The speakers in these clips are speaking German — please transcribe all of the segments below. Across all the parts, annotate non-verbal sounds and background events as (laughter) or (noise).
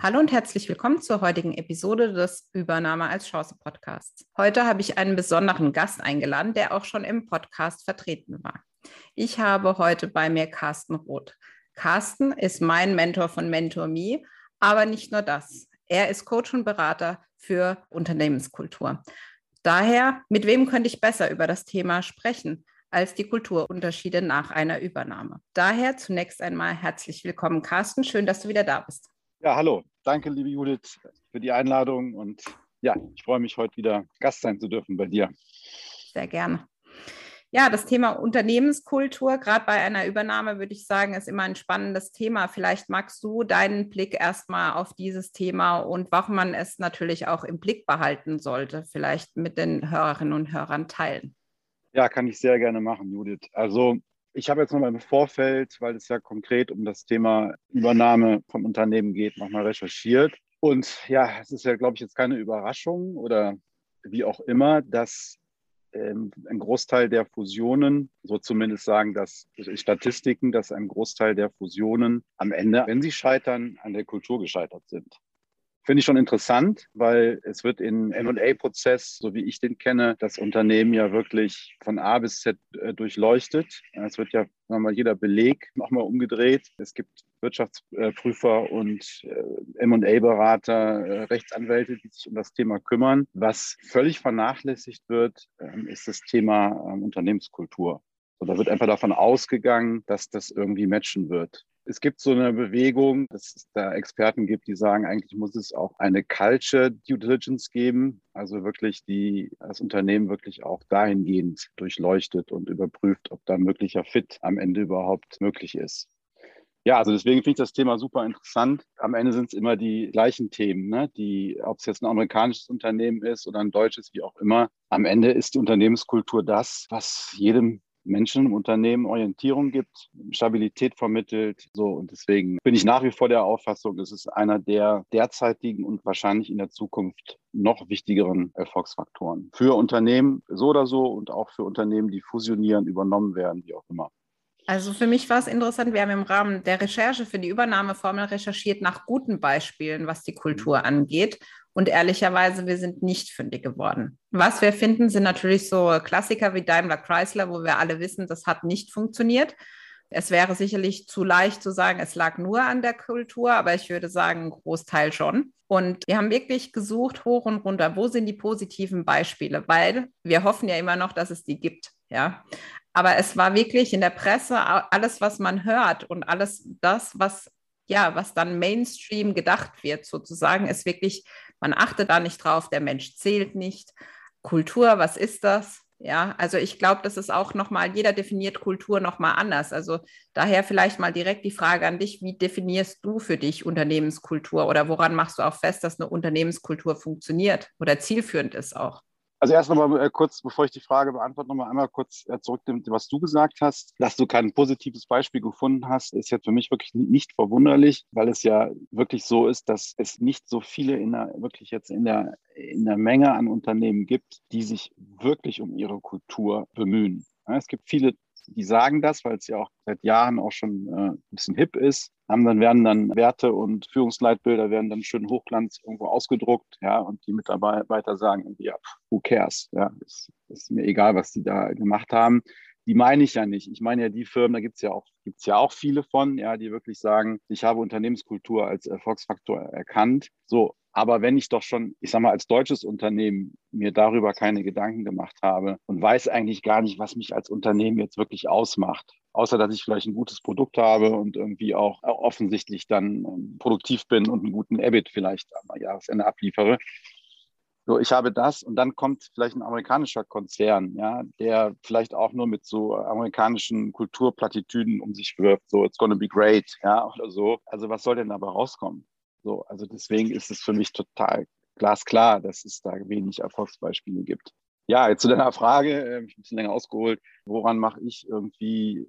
Hallo und herzlich willkommen zur heutigen Episode des Übernahme als Chance Podcasts. Heute habe ich einen besonderen Gast eingeladen, der auch schon im Podcast vertreten war. Ich habe heute bei mir Carsten Roth. Carsten ist mein Mentor von MentorMe, aber nicht nur das. Er ist Coach und Berater für Unternehmenskultur. Daher, mit wem könnte ich besser über das Thema sprechen? als die Kulturunterschiede nach einer Übernahme. Daher zunächst einmal herzlich willkommen, Carsten. Schön, dass du wieder da bist. Ja, hallo. Danke, liebe Judith, für die Einladung. Und ja, ich freue mich, heute wieder Gast sein zu dürfen bei dir. Sehr gerne. Ja, das Thema Unternehmenskultur, gerade bei einer Übernahme, würde ich sagen, ist immer ein spannendes Thema. Vielleicht magst du deinen Blick erstmal auf dieses Thema und warum man es natürlich auch im Blick behalten sollte, vielleicht mit den Hörerinnen und Hörern teilen. Ja, kann ich sehr gerne machen, Judith. Also ich habe jetzt nochmal im Vorfeld, weil es ja konkret um das Thema Übernahme vom Unternehmen geht, nochmal recherchiert. Und ja, es ist ja, glaube ich, jetzt keine Überraschung oder wie auch immer, dass ähm, ein Großteil der Fusionen, so zumindest sagen das Statistiken, dass ein Großteil der Fusionen am Ende, wenn sie scheitern, an der Kultur gescheitert sind. Finde ich schon interessant, weil es wird in M&A-Prozess, so wie ich den kenne, das Unternehmen ja wirklich von A bis Z äh, durchleuchtet. Es wird ja mal jeder Beleg nochmal umgedreht. Es gibt Wirtschaftsprüfer und äh, M&A-Berater, äh, Rechtsanwälte, die sich um das Thema kümmern. Was völlig vernachlässigt wird, ähm, ist das Thema ähm, Unternehmenskultur. So, da wird einfach davon ausgegangen, dass das irgendwie matchen wird. Es gibt so eine Bewegung, dass es da Experten gibt, die sagen, eigentlich muss es auch eine Culture Due Diligence geben, also wirklich die das Unternehmen wirklich auch dahingehend durchleuchtet und überprüft, ob da möglicher Fit am Ende überhaupt möglich ist. Ja, also deswegen finde ich das Thema super interessant. Am Ende sind es immer die gleichen Themen, ne? die, ob es jetzt ein amerikanisches Unternehmen ist oder ein deutsches, wie auch immer. Am Ende ist die Unternehmenskultur das, was jedem Menschen im Unternehmen Orientierung gibt, Stabilität vermittelt. So und deswegen bin ich nach wie vor der Auffassung, es ist einer der derzeitigen und wahrscheinlich in der Zukunft noch wichtigeren Erfolgsfaktoren für Unternehmen so oder so und auch für Unternehmen, die fusionieren, übernommen werden, wie auch immer. Also für mich war es interessant, wir haben im Rahmen der Recherche für die Übernahmeformel recherchiert nach guten Beispielen, was die Kultur angeht. Und ehrlicherweise, wir sind nicht fündig geworden. Was wir finden, sind natürlich so Klassiker wie Daimler Chrysler, wo wir alle wissen, das hat nicht funktioniert. Es wäre sicherlich zu leicht zu sagen, es lag nur an der Kultur, aber ich würde sagen, ein Großteil schon. Und wir haben wirklich gesucht, hoch und runter, wo sind die positiven Beispiele, weil wir hoffen ja immer noch, dass es die gibt. Ja, aber es war wirklich in der Presse alles, was man hört und alles das, was ja, was dann Mainstream gedacht wird, sozusagen, ist wirklich man achtet da nicht drauf, der Mensch zählt nicht. Kultur, was ist das? Ja, also ich glaube, das ist auch nochmal, jeder definiert Kultur nochmal anders. Also daher vielleicht mal direkt die Frage an dich, wie definierst du für dich Unternehmenskultur oder woran machst du auch fest, dass eine Unternehmenskultur funktioniert oder zielführend ist auch? Also erst nochmal äh, kurz, bevor ich die Frage beantworte, nochmal einmal kurz äh, zurück, was du gesagt hast. Dass du kein positives Beispiel gefunden hast, ist jetzt für mich wirklich nicht verwunderlich, weil es ja wirklich so ist, dass es nicht so viele in der, wirklich jetzt in der, in der Menge an Unternehmen gibt, die sich wirklich um ihre Kultur bemühen. Es gibt viele die sagen das, weil es ja auch seit Jahren auch schon äh, ein bisschen hip ist, haben dann werden dann Werte und Führungsleitbilder werden dann schön hochglanz irgendwo ausgedruckt, ja, und die Mitarbeiter sagen irgendwie, ja, who cares, ja, ist, ist mir egal, was die da gemacht haben. Die meine ich ja nicht. Ich meine ja die Firmen, da gibt es ja auch, gibt's ja auch viele von, ja, die wirklich sagen, ich habe Unternehmenskultur als Erfolgsfaktor erkannt. So, aber wenn ich doch schon, ich sage mal, als deutsches Unternehmen mir darüber keine Gedanken gemacht habe und weiß eigentlich gar nicht, was mich als Unternehmen jetzt wirklich ausmacht, außer dass ich vielleicht ein gutes Produkt habe und irgendwie auch offensichtlich dann ähm, produktiv bin und einen guten EBIT vielleicht am Jahresende abliefere. So, ich habe das und dann kommt vielleicht ein amerikanischer Konzern, ja, der vielleicht auch nur mit so amerikanischen Kulturplattitüden um sich wirft, so it's gonna be great, ja, oder so. Also was soll denn dabei rauskommen? So, also deswegen ist es für mich total glasklar, dass es da wenig Erfolgsbeispiele gibt. Ja, jetzt zu deiner Frage, äh, ich ein bisschen länger ausgeholt. Woran mache ich irgendwie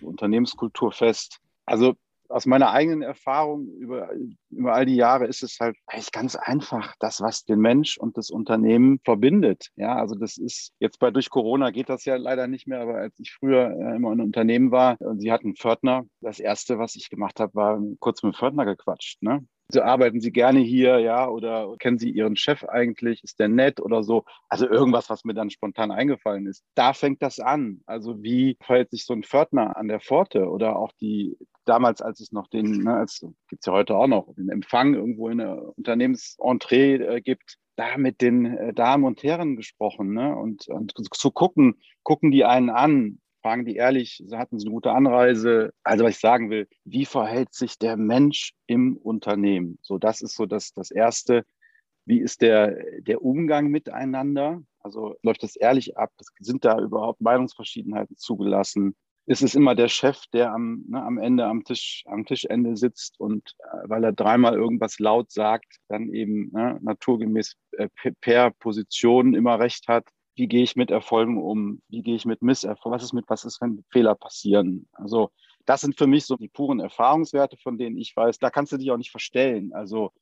Unternehmenskultur fest? Also aus meiner eigenen Erfahrung über, über all die Jahre ist es halt eigentlich ganz einfach, das, was den Mensch und das Unternehmen verbindet. Ja, also das ist jetzt bei durch Corona geht das ja leider nicht mehr, aber als ich früher äh, immer in einem Unternehmen war und sie hatten Pförtner, das erste, was ich gemacht habe, war kurz mit dem Pförtner gequatscht. Ne? So arbeiten Sie gerne hier, ja, oder kennen Sie Ihren Chef eigentlich? Ist der nett oder so? Also irgendwas, was mir dann spontan eingefallen ist. Da fängt das an. Also wie verhält sich so ein Pförtner an der Pforte oder auch die damals, als es noch den, ne, als gibt's ja heute auch noch, den Empfang irgendwo in der Unternehmensentree äh, gibt, da mit den äh, Damen und Herren gesprochen, ne? Und, und zu gucken, gucken die einen an, fragen die ehrlich, hatten sie eine gute Anreise? Also was ich sagen will, wie verhält sich der Mensch im Unternehmen? So, das ist so das, das Erste. Wie ist der, der Umgang miteinander? Also läuft das ehrlich ab? Sind da überhaupt Meinungsverschiedenheiten zugelassen? ist es immer der Chef, der am, ne, am Ende am Tisch, am Tischende sitzt und äh, weil er dreimal irgendwas laut sagt, dann eben ne, naturgemäß äh, per Position immer recht hat. Wie gehe ich mit Erfolgen um? Wie gehe ich mit Misserfolgen? Was ist mit, was ist, wenn Fehler passieren? Also, das sind für mich so die puren Erfahrungswerte, von denen ich weiß, da kannst du dich auch nicht verstellen. Also,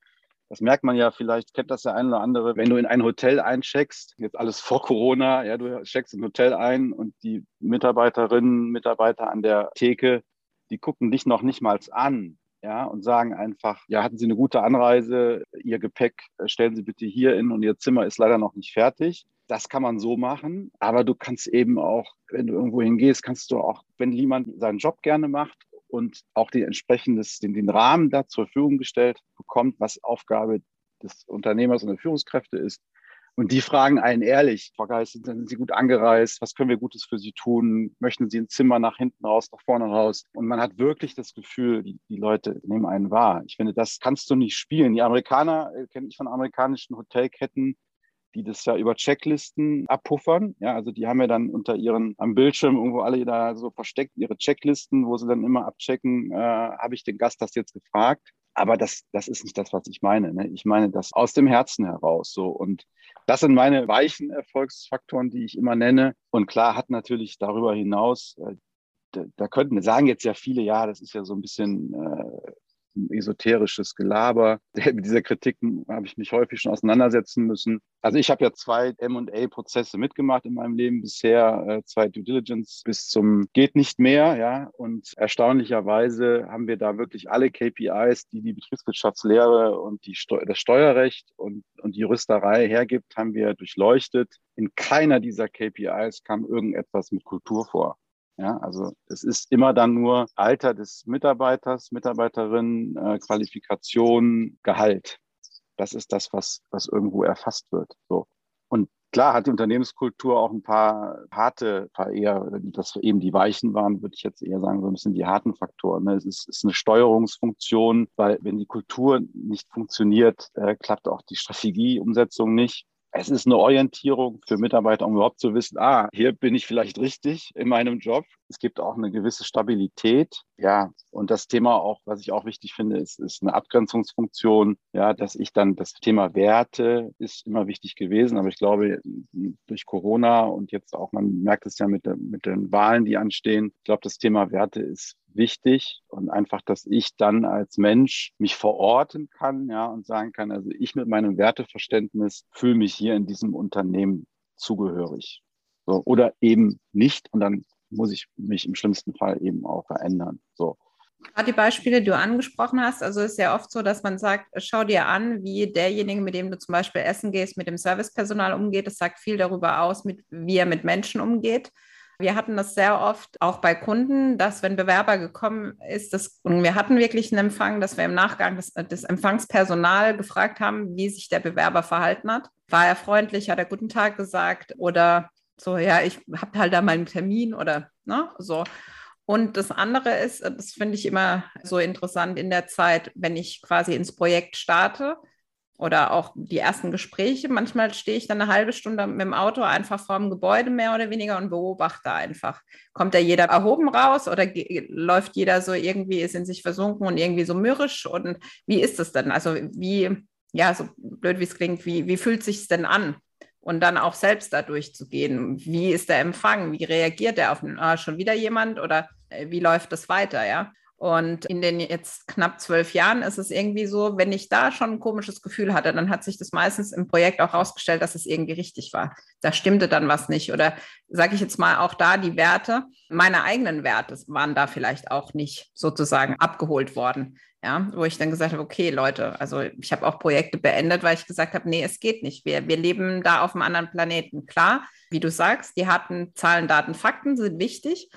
das merkt man ja vielleicht, kennt das der eine oder andere, wenn du in ein Hotel eincheckst, jetzt alles vor Corona, ja, du checkst ein Hotel ein und die Mitarbeiterinnen, Mitarbeiter an der Theke, die gucken dich noch nicht mal an, ja, und sagen einfach, ja, hatten Sie eine gute Anreise, Ihr Gepäck äh, stellen Sie bitte hier in und Ihr Zimmer ist leider noch nicht fertig. Das kann man so machen, aber du kannst eben auch, wenn du irgendwo hingehst, kannst du auch, wenn jemand seinen Job gerne macht und auch den entsprechendes, den, den Rahmen da zur Verfügung gestellt bekommt, was Aufgabe des Unternehmers und der Führungskräfte ist. Und die fragen einen ehrlich, Frau Geist, sind Sie gut angereist? Was können wir Gutes für Sie tun? Möchten Sie ein Zimmer nach hinten raus, nach vorne raus? Und man hat wirklich das Gefühl, die, die Leute nehmen einen wahr. Ich finde, das kannst du nicht spielen. Die Amerikaner, äh, kenne ich von amerikanischen Hotelketten, die das ja über Checklisten abpuffern. Ja, also die haben ja dann unter ihren am Bildschirm irgendwo alle da so versteckt ihre Checklisten, wo sie dann immer abchecken, äh, habe ich den Gast das jetzt gefragt? Aber das, das ist nicht das, was ich meine. Ne? Ich meine das aus dem Herzen heraus. So und das sind meine weichen Erfolgsfaktoren, die ich immer nenne. Und klar hat natürlich darüber hinaus äh, da, da könnten, sagen jetzt ja viele, ja, das ist ja so ein bisschen äh, esoterisches Gelaber. (laughs) Mit dieser Kritik habe ich mich häufig schon auseinandersetzen müssen. Also ich habe ja zwei M&A-Prozesse mitgemacht in meinem Leben bisher, äh, zwei Due Diligence bis zum geht nicht mehr, ja. Und erstaunlicherweise haben wir da wirklich alle KPIs, die die Betriebswirtschaftslehre und die Steu das Steuerrecht und, und die Juristerei hergibt, haben wir durchleuchtet. In keiner dieser KPIs kam irgendetwas mit Kultur vor. Ja, also es ist immer dann nur Alter des Mitarbeiters, Mitarbeiterin, äh, Qualifikation, Gehalt. Das ist das, was, was irgendwo erfasst wird. So. Und klar hat die Unternehmenskultur auch ein paar harte, paar eher, dass eben die weichen waren, würde ich jetzt eher sagen, so ein bisschen die harten Faktoren. Ne? Es ist, ist eine Steuerungsfunktion, weil wenn die Kultur nicht funktioniert, äh, klappt auch die Strategieumsetzung nicht es ist eine Orientierung für Mitarbeiter, um überhaupt zu wissen, ah, hier bin ich vielleicht richtig in meinem Job. Es gibt auch eine gewisse Stabilität. Ja, und das Thema auch, was ich auch wichtig finde, ist, ist eine Abgrenzungsfunktion. Ja, dass ich dann das Thema Werte ist immer wichtig gewesen. Aber ich glaube, durch Corona und jetzt auch, man merkt es ja mit, mit den Wahlen, die anstehen. Ich glaube, das Thema Werte ist wichtig und einfach, dass ich dann als Mensch mich verorten kann, ja, und sagen kann, also ich mit meinem Werteverständnis fühle mich hier in diesem Unternehmen zugehörig. So, oder eben nicht und dann muss ich mich im schlimmsten Fall eben auch verändern. So. Gerade die Beispiele, die du angesprochen hast, also ist ja oft so, dass man sagt, schau dir an, wie derjenige, mit dem du zum Beispiel essen gehst, mit dem Servicepersonal umgeht. Das sagt viel darüber aus, mit, wie er mit Menschen umgeht. Wir hatten das sehr oft auch bei Kunden, dass wenn Bewerber gekommen ist, das, und wir hatten wirklich einen Empfang, dass wir im Nachgang das, das Empfangspersonal gefragt haben, wie sich der Bewerber verhalten hat. War er freundlich, hat er guten Tag gesagt oder so, ja, ich habe halt da meinen Termin oder ne, so. Und das andere ist, das finde ich immer so interessant in der Zeit, wenn ich quasi ins Projekt starte, oder auch die ersten Gespräche. Manchmal stehe ich dann eine halbe Stunde mit dem Auto einfach vor dem Gebäude mehr oder weniger und beobachte einfach. Kommt da jeder erhoben raus oder läuft jeder so irgendwie, ist in sich versunken und irgendwie so mürrisch? Und wie ist es denn? Also wie, ja, so blöd wie es klingt, wie, wie fühlt sich denn an? und dann auch selbst da durchzugehen. Wie ist der Empfang? Wie reagiert er auf ah, schon wieder jemand oder äh, wie läuft das weiter, ja? Und in den jetzt knapp zwölf Jahren ist es irgendwie so, wenn ich da schon ein komisches Gefühl hatte, dann hat sich das meistens im Projekt auch herausgestellt, dass es irgendwie richtig war. Da stimmte dann was nicht. Oder sage ich jetzt mal auch da, die Werte, meine eigenen Werte waren da vielleicht auch nicht sozusagen abgeholt worden. Ja, wo ich dann gesagt habe, okay, Leute, also ich habe auch Projekte beendet, weil ich gesagt habe, nee, es geht nicht. Wir, wir leben da auf einem anderen Planeten. Klar, wie du sagst, die harten Zahlen, Daten, Fakten sind wichtig.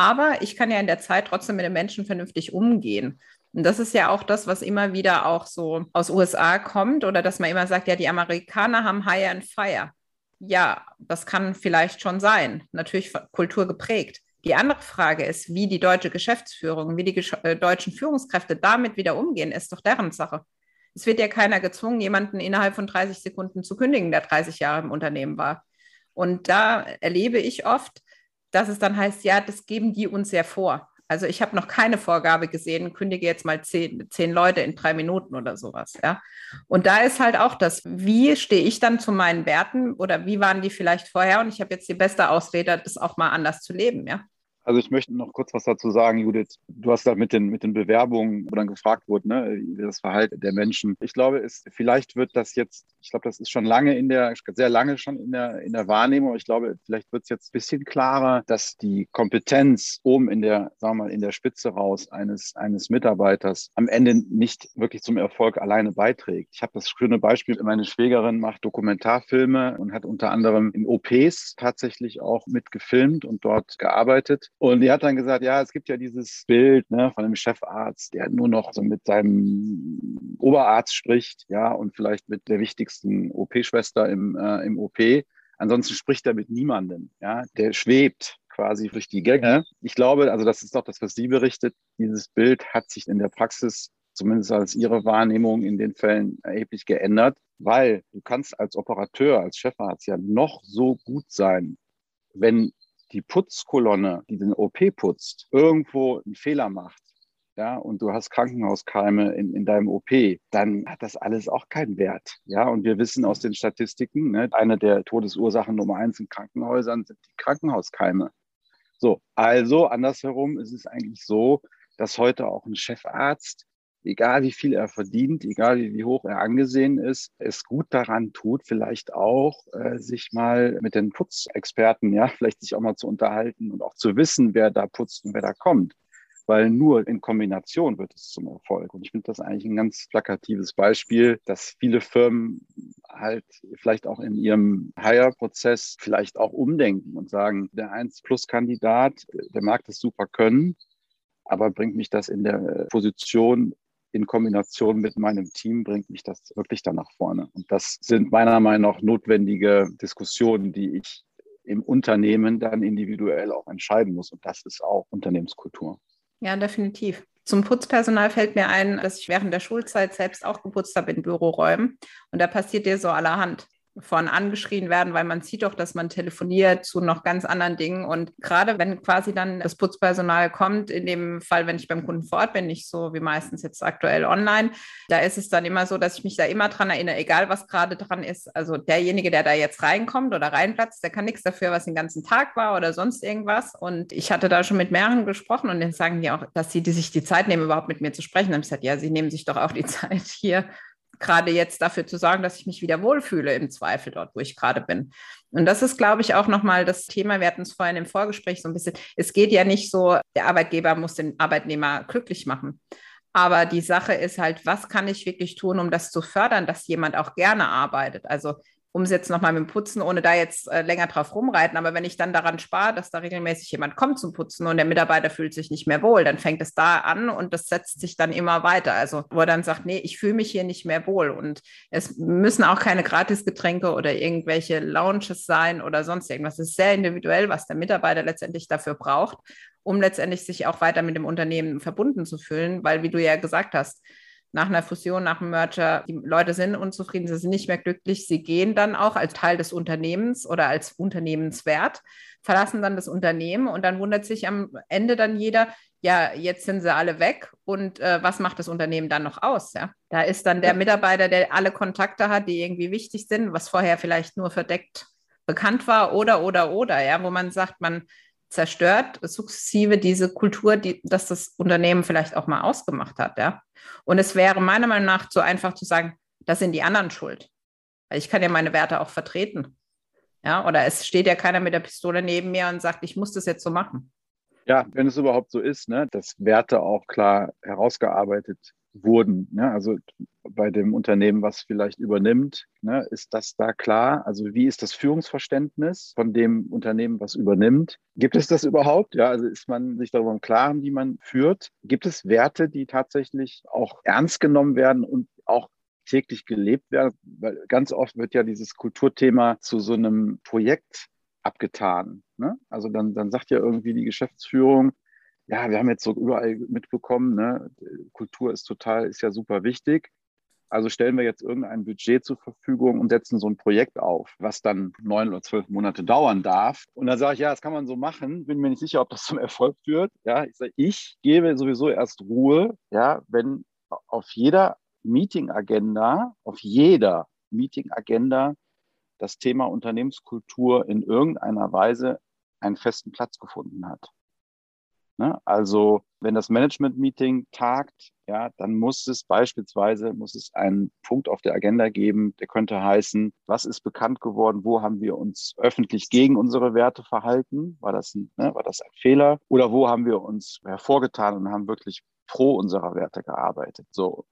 Aber ich kann ja in der Zeit trotzdem mit den Menschen vernünftig umgehen. Und das ist ja auch das, was immer wieder auch so aus USA kommt oder dass man immer sagt, ja, die Amerikaner haben Hire and Fire. Ja, das kann vielleicht schon sein. Natürlich Kultur geprägt. Die andere Frage ist, wie die deutsche Geschäftsführung, wie die gesch äh, deutschen Führungskräfte damit wieder umgehen, ist doch deren Sache. Es wird ja keiner gezwungen, jemanden innerhalb von 30 Sekunden zu kündigen, der 30 Jahre im Unternehmen war. Und da erlebe ich oft, dass es dann heißt, ja, das geben die uns ja vor. Also ich habe noch keine Vorgabe gesehen, kündige jetzt mal zehn, zehn Leute in drei Minuten oder sowas. Ja. Und da ist halt auch das, wie stehe ich dann zu meinen Werten oder wie waren die vielleicht vorher? Und ich habe jetzt die beste Ausrede, das auch mal anders zu leben, ja. Also ich möchte noch kurz was dazu sagen, Judith. Du hast da mit den, mit den Bewerbungen, wo dann gefragt wurde, ne, das Verhalten der Menschen. Ich glaube, es, vielleicht wird das jetzt, ich glaube, das ist schon lange in der, sehr lange schon in der, in der Wahrnehmung. Ich glaube, vielleicht wird es jetzt ein bisschen klarer, dass die Kompetenz oben in der, sagen wir mal, in der Spitze raus eines, eines Mitarbeiters am Ende nicht wirklich zum Erfolg alleine beiträgt. Ich habe das schöne Beispiel, meine Schwägerin macht Dokumentarfilme und hat unter anderem in OPs tatsächlich auch mitgefilmt und dort gearbeitet. Und die hat dann gesagt, ja, es gibt ja dieses Bild ne, von einem Chefarzt, der nur noch so mit seinem Oberarzt spricht, ja, und vielleicht mit der wichtigsten OP-Schwester im, äh, im OP. Ansonsten spricht er mit niemandem, ja, der schwebt quasi durch die Gänge. Ich glaube, also das ist doch das, was sie berichtet. Dieses Bild hat sich in der Praxis zumindest als ihre Wahrnehmung in den Fällen erheblich geändert, weil du kannst als Operateur, als Chefarzt ja noch so gut sein, wenn die Putzkolonne, die den OP putzt, irgendwo einen Fehler macht, ja, und du hast Krankenhauskeime in, in deinem OP, dann hat das alles auch keinen Wert. Ja, und wir wissen aus den Statistiken, ne, eine der Todesursachen Nummer eins in Krankenhäusern sind die Krankenhauskeime. So, also andersherum ist es eigentlich so, dass heute auch ein Chefarzt egal wie viel er verdient, egal wie, hoch er angesehen ist, es gut daran tut, vielleicht auch äh, sich mal mit den Putzexperten, ja, (laughs) vielleicht sich auch mal zu unterhalten und auch zu wissen, wer da putzt und wer da kommt. Weil nur in Kombination wird es zum Erfolg. Und ich finde das eigentlich ein ganz plakatives Beispiel, dass viele Firmen halt vielleicht auch in ihrem Hire-Prozess vielleicht auch umdenken und sagen, der 1-Plus-Kandidat, der mag das super können, aber bringt mich das in der Position in Kombination mit meinem Team bringt mich das wirklich dann nach vorne. Und das sind meiner Meinung nach notwendige Diskussionen, die ich im Unternehmen dann individuell auch entscheiden muss. Und das ist auch Unternehmenskultur. Ja, definitiv. Zum Putzpersonal fällt mir ein, dass ich während der Schulzeit selbst auch geputzt habe in Büroräumen. Und da passiert dir so allerhand von angeschrien werden, weil man sieht doch, dass man telefoniert zu noch ganz anderen Dingen. Und gerade wenn quasi dann das Putzpersonal kommt, in dem Fall, wenn ich beim Kunden vor Ort bin, nicht so wie meistens jetzt aktuell online, da ist es dann immer so, dass ich mich da immer dran erinnere, egal was gerade dran ist. Also derjenige, der da jetzt reinkommt oder reinplatzt, der kann nichts dafür, was den ganzen Tag war oder sonst irgendwas. Und ich hatte da schon mit mehreren gesprochen und dann sagen die auch, dass sie die sich die Zeit nehmen, überhaupt mit mir zu sprechen. Dann habe ich gesagt, ja, sie nehmen sich doch auch die (laughs) Zeit hier gerade jetzt dafür zu sorgen, dass ich mich wieder wohlfühle im Zweifel dort, wo ich gerade bin. Und das ist, glaube ich, auch nochmal das Thema. Wir hatten es vorhin im Vorgespräch so ein bisschen. Es geht ja nicht so, der Arbeitgeber muss den Arbeitnehmer glücklich machen. Aber die Sache ist halt, was kann ich wirklich tun, um das zu fördern, dass jemand auch gerne arbeitet? Also um es jetzt nochmal mit dem Putzen, ohne da jetzt äh, länger drauf rumreiten, aber wenn ich dann daran spare, dass da regelmäßig jemand kommt zum Putzen und der Mitarbeiter fühlt sich nicht mehr wohl, dann fängt es da an und das setzt sich dann immer weiter. Also wo er dann sagt, nee, ich fühle mich hier nicht mehr wohl und es müssen auch keine Gratisgetränke oder irgendwelche Lounges sein oder sonst irgendwas. Es ist sehr individuell, was der Mitarbeiter letztendlich dafür braucht, um letztendlich sich auch weiter mit dem Unternehmen verbunden zu fühlen, weil wie du ja gesagt hast, nach einer Fusion, nach einem Merger, die Leute sind unzufrieden, sie sind nicht mehr glücklich, sie gehen dann auch als Teil des Unternehmens oder als Unternehmenswert, verlassen dann das Unternehmen und dann wundert sich am Ende dann jeder, ja, jetzt sind sie alle weg und äh, was macht das Unternehmen dann noch aus? Ja? Da ist dann der Mitarbeiter, der alle Kontakte hat, die irgendwie wichtig sind, was vorher vielleicht nur verdeckt bekannt war oder, oder, oder, ja, wo man sagt, man zerstört sukzessive diese Kultur, die, dass das Unternehmen vielleicht auch mal ausgemacht hat, ja. Und es wäre meiner Meinung nach so einfach zu sagen, das sind die anderen schuld. Weil ich kann ja meine Werte auch vertreten. Ja, oder es steht ja keiner mit der Pistole neben mir und sagt, ich muss das jetzt so machen. Ja, wenn es überhaupt so ist, ne, dass Werte auch klar herausgearbeitet wurden. Ne? Also bei dem Unternehmen, was vielleicht übernimmt, ne, ist das da klar? Also wie ist das Führungsverständnis von dem Unternehmen, was übernimmt? Gibt es das überhaupt? Ja, also ist man sich darüber im Klaren, wie man führt? Gibt es Werte, die tatsächlich auch ernst genommen werden und auch täglich gelebt werden? Weil ganz oft wird ja dieses Kulturthema zu so einem Projekt abgetan. Ne? Also dann, dann sagt ja irgendwie die Geschäftsführung, ja, wir haben jetzt so überall mitbekommen, ne, Kultur ist total, ist ja super wichtig. Also stellen wir jetzt irgendein Budget zur Verfügung und setzen so ein Projekt auf, was dann neun oder zwölf Monate dauern darf. Und dann sage ich, ja, das kann man so machen. Bin mir nicht sicher, ob das zum Erfolg führt. Ja, ich sage, ich gebe sowieso erst Ruhe, ja, wenn auf jeder Meeting-Agenda, auf jeder Meeting-Agenda das Thema Unternehmenskultur in irgendeiner Weise einen festen Platz gefunden hat. Ne? Also wenn das Management-Meeting tagt, ja, dann muss es beispielsweise muss es einen Punkt auf der Agenda geben, der könnte heißen, was ist bekannt geworden, wo haben wir uns öffentlich gegen unsere Werte verhalten, war das ein, ne, war das ein Fehler oder wo haben wir uns hervorgetan und haben wirklich pro unserer Werte gearbeitet. So,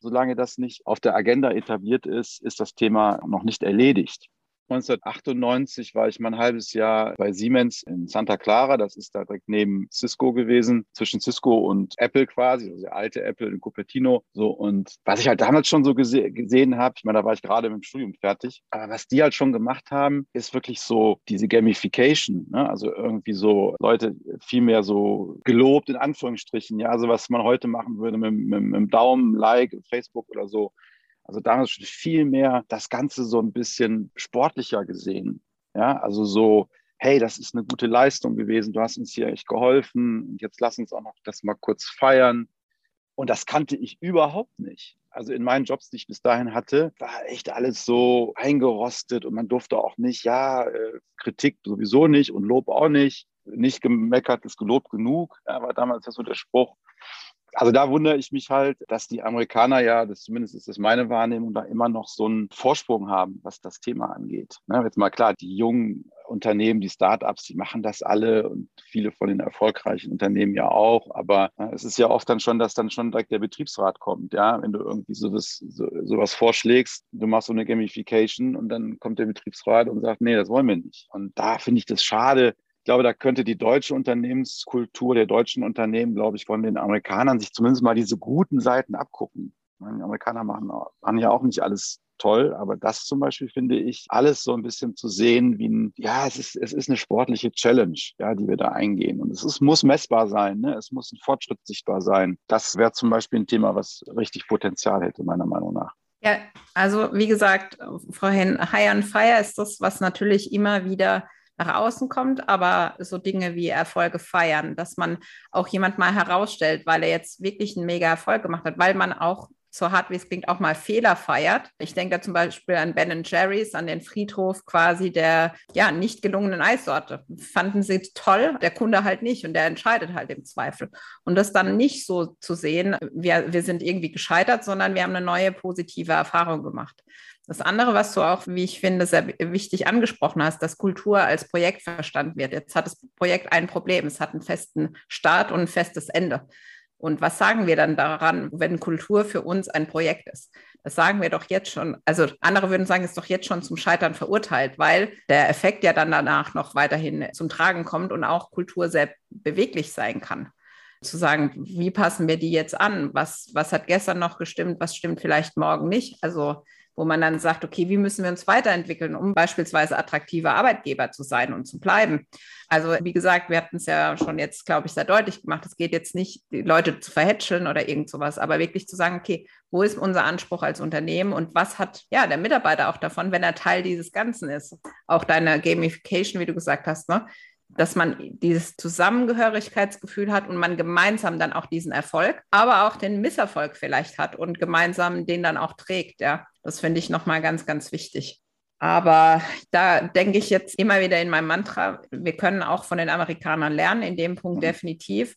solange das nicht auf der Agenda etabliert ist, ist das Thema noch nicht erledigt. 1998 war ich mal ein halbes Jahr bei Siemens in Santa Clara. Das ist da direkt neben Cisco gewesen, zwischen Cisco und Apple quasi, also der alte Apple in Cupertino. So und was ich halt damals schon so gese gesehen habe, ich meine, da war ich gerade mit dem Studium fertig, aber was die halt schon gemacht haben, ist wirklich so diese Gamification. Ne? Also irgendwie so Leute viel mehr so gelobt in Anführungsstrichen, ja, also was man heute machen würde mit, mit, mit dem Daumen, Like, Facebook oder so. Also damals schon viel mehr das Ganze so ein bisschen sportlicher gesehen. Ja, also so, hey, das ist eine gute Leistung gewesen, du hast uns hier echt geholfen und jetzt lass uns auch noch das mal kurz feiern. Und das kannte ich überhaupt nicht. Also in meinen Jobs, die ich bis dahin hatte, war echt alles so eingerostet und man durfte auch nicht, ja, äh, Kritik sowieso nicht und Lob auch nicht. Nicht gemeckert ist gelobt genug, war damals ja so der Spruch. Also da wundere ich mich halt, dass die Amerikaner ja, das zumindest ist das meine Wahrnehmung, da immer noch so einen Vorsprung haben, was das Thema angeht. Ne, jetzt mal klar, die jungen Unternehmen, die Startups, die machen das alle und viele von den erfolgreichen Unternehmen ja auch. Aber ne, es ist ja oft dann schon, dass dann schon direkt der Betriebsrat kommt, ja, wenn du irgendwie sowas, so, sowas vorschlägst, du machst so eine Gamification und dann kommt der Betriebsrat und sagt, nee, das wollen wir nicht. Und da finde ich das schade, glaube, da könnte die deutsche Unternehmenskultur der deutschen Unternehmen, glaube ich, von den Amerikanern sich zumindest mal diese guten Seiten abgucken. Die Amerikaner machen, machen ja auch nicht alles toll, aber das zum Beispiel finde ich alles so ein bisschen zu sehen wie ein, ja, es ist, es ist eine sportliche Challenge, ja, die wir da eingehen. Und es ist, muss messbar sein, ne? es muss ein Fortschritt sichtbar sein. Das wäre zum Beispiel ein Thema, was richtig Potenzial hätte, meiner Meinung nach. Ja, also wie gesagt, Hen, High on Fire ist das, was natürlich immer wieder nach außen kommt, aber so Dinge wie Erfolge feiern, dass man auch jemand mal herausstellt, weil er jetzt wirklich einen mega Erfolg gemacht hat, weil man auch so hart wie es klingt, auch mal Fehler feiert. Ich denke da zum Beispiel an Ben Jerry's, an den Friedhof quasi der ja nicht gelungenen Eissorte. Fanden sie toll, der Kunde halt nicht und der entscheidet halt im Zweifel. Und das dann nicht so zu sehen, wir, wir sind irgendwie gescheitert, sondern wir haben eine neue positive Erfahrung gemacht. Das andere, was du auch, wie ich finde, sehr wichtig angesprochen hast, dass Kultur als Projekt verstanden wird. Jetzt hat das Projekt ein Problem. Es hat einen festen Start und ein festes Ende. Und was sagen wir dann daran, wenn Kultur für uns ein Projekt ist? Das sagen wir doch jetzt schon. Also andere würden sagen, ist doch jetzt schon zum Scheitern verurteilt, weil der Effekt ja dann danach noch weiterhin zum Tragen kommt und auch Kultur sehr beweglich sein kann. Zu sagen, wie passen wir die jetzt an? Was, was hat gestern noch gestimmt? Was stimmt vielleicht morgen nicht? Also wo man dann sagt, okay, wie müssen wir uns weiterentwickeln, um beispielsweise attraktiver Arbeitgeber zu sein und zu bleiben. Also wie gesagt, wir hatten es ja schon jetzt, glaube ich, sehr deutlich gemacht. Es geht jetzt nicht, die Leute zu verhätscheln oder irgend sowas, aber wirklich zu sagen, okay, wo ist unser Anspruch als Unternehmen und was hat ja der Mitarbeiter auch davon, wenn er Teil dieses Ganzen ist? Auch deine Gamification, wie du gesagt hast, ne? dass man dieses Zusammengehörigkeitsgefühl hat und man gemeinsam dann auch diesen Erfolg, aber auch den Misserfolg vielleicht hat und gemeinsam den dann auch trägt. Ja, das finde ich nochmal ganz, ganz wichtig. Aber da denke ich jetzt immer wieder in meinem Mantra, wir können auch von den Amerikanern lernen, in dem Punkt definitiv.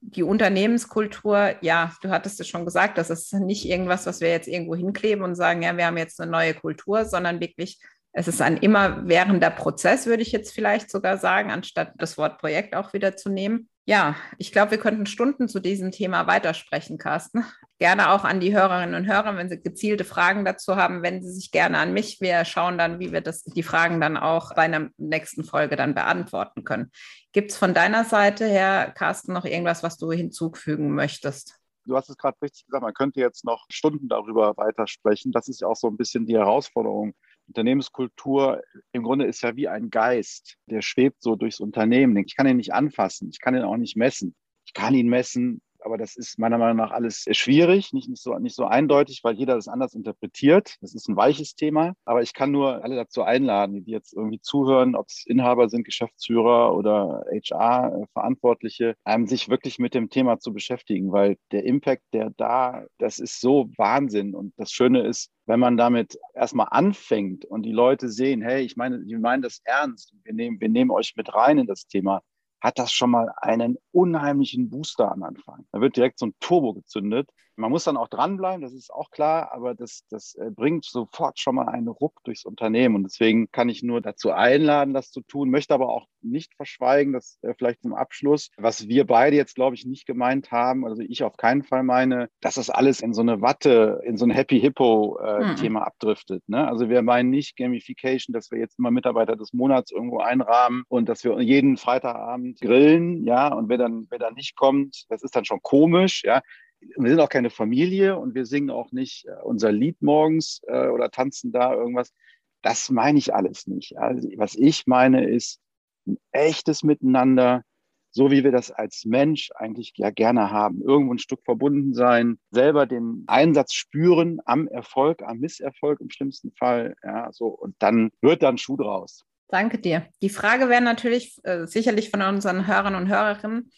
Die Unternehmenskultur, ja, du hattest es schon gesagt, das ist nicht irgendwas, was wir jetzt irgendwo hinkleben und sagen, ja, wir haben jetzt eine neue Kultur, sondern wirklich es ist ein immerwährender Prozess, würde ich jetzt vielleicht sogar sagen, anstatt das Wort Projekt auch wieder zu nehmen. Ja, ich glaube, wir könnten Stunden zu diesem Thema weitersprechen, Carsten. Gerne auch an die Hörerinnen und Hörer, wenn sie gezielte Fragen dazu haben, wenden Sie sich gerne an mich. Wir schauen dann, wie wir das, die Fragen dann auch bei einer nächsten Folge dann beantworten können. Gibt es von deiner Seite her, Carsten, noch irgendwas, was du hinzufügen möchtest? Du hast es gerade richtig gesagt, man könnte jetzt noch Stunden darüber weitersprechen. Das ist ja auch so ein bisschen die Herausforderung Unternehmenskultur im Grunde ist ja wie ein Geist, der schwebt so durchs Unternehmen. Ich kann ihn nicht anfassen, ich kann ihn auch nicht messen. Ich kann ihn messen, aber das ist meiner Meinung nach alles schwierig, nicht, nicht, so, nicht so eindeutig, weil jeder das anders interpretiert. Das ist ein weiches Thema, aber ich kann nur alle dazu einladen, die jetzt irgendwie zuhören, ob es Inhaber sind, Geschäftsführer oder HR-Verantwortliche, einem sich wirklich mit dem Thema zu beschäftigen, weil der Impact, der da, das ist so Wahnsinn. Und das Schöne ist, wenn man damit erstmal anfängt und die Leute sehen, hey, ich meine, die meinen das ernst, wir nehmen, wir nehmen euch mit rein in das Thema, hat das schon mal einen unheimlichen Booster am Anfang. Da wird direkt so ein Turbo gezündet man muss dann auch dranbleiben, das ist auch klar, aber das, das äh, bringt sofort schon mal einen Ruck durchs Unternehmen. Und deswegen kann ich nur dazu einladen, das zu tun, möchte aber auch nicht verschweigen, dass äh, vielleicht zum Abschluss, was wir beide jetzt, glaube ich, nicht gemeint haben, also ich auf keinen Fall meine, dass das alles in so eine Watte, in so ein Happy Hippo-Thema äh, hm. abdriftet. Ne? Also wir meinen nicht Gamification, dass wir jetzt immer Mitarbeiter des Monats irgendwo einrahmen und dass wir jeden Freitagabend grillen, ja, und wer dann, wer dann nicht kommt, das ist dann schon komisch, ja wir sind auch keine Familie und wir singen auch nicht äh, unser Lied morgens äh, oder tanzen da irgendwas. Das meine ich alles nicht. Also, was ich meine, ist ein echtes Miteinander, so wie wir das als Mensch eigentlich ja gerne haben. Irgendwo ein Stück verbunden sein, selber den Einsatz spüren am Erfolg, am Misserfolg im schlimmsten Fall. Ja, so. Und dann wird dann Schuh draus. Danke dir. Die Frage wäre natürlich äh, sicherlich von unseren Hörern und Hörerinnen,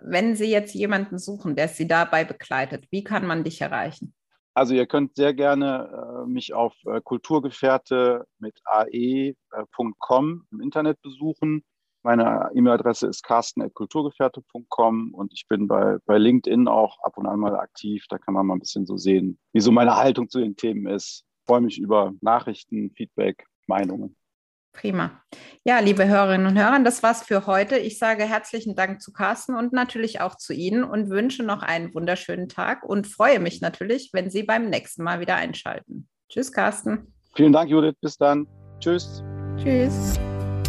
wenn Sie jetzt jemanden suchen, der Sie dabei begleitet, wie kann man dich erreichen? Also ihr könnt sehr gerne äh, mich auf äh, kulturgefährte mit ae.com im Internet besuchen. Meine E-Mail-Adresse ist carsten.kulturgefährte.com und ich bin bei, bei LinkedIn auch ab und an mal aktiv. Da kann man mal ein bisschen so sehen, wie so meine Haltung zu den Themen ist. Ich freue mich über Nachrichten, Feedback, Meinungen. Prima. Ja, liebe Hörerinnen und Hörer, das war's für heute. Ich sage herzlichen Dank zu Carsten und natürlich auch zu Ihnen und wünsche noch einen wunderschönen Tag und freue mich natürlich, wenn Sie beim nächsten Mal wieder einschalten. Tschüss, Carsten. Vielen Dank, Judith. Bis dann. Tschüss. Tschüss.